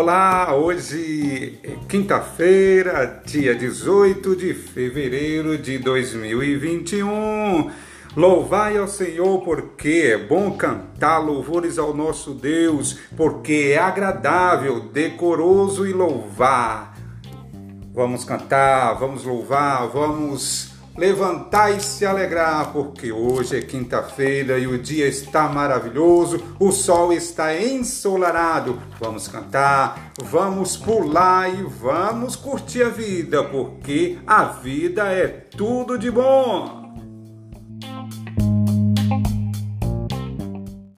Olá, hoje é quinta-feira, dia 18 de fevereiro de 2021. Louvai ao Senhor, porque é bom cantar louvores ao nosso Deus, porque é agradável, decoroso e louvar. Vamos cantar, vamos louvar, vamos levantar e se alegrar, porque hoje é quinta-feira e o dia está maravilhoso, o sol está ensolarado. Vamos cantar, vamos pular e vamos curtir a vida, porque a vida é tudo de bom.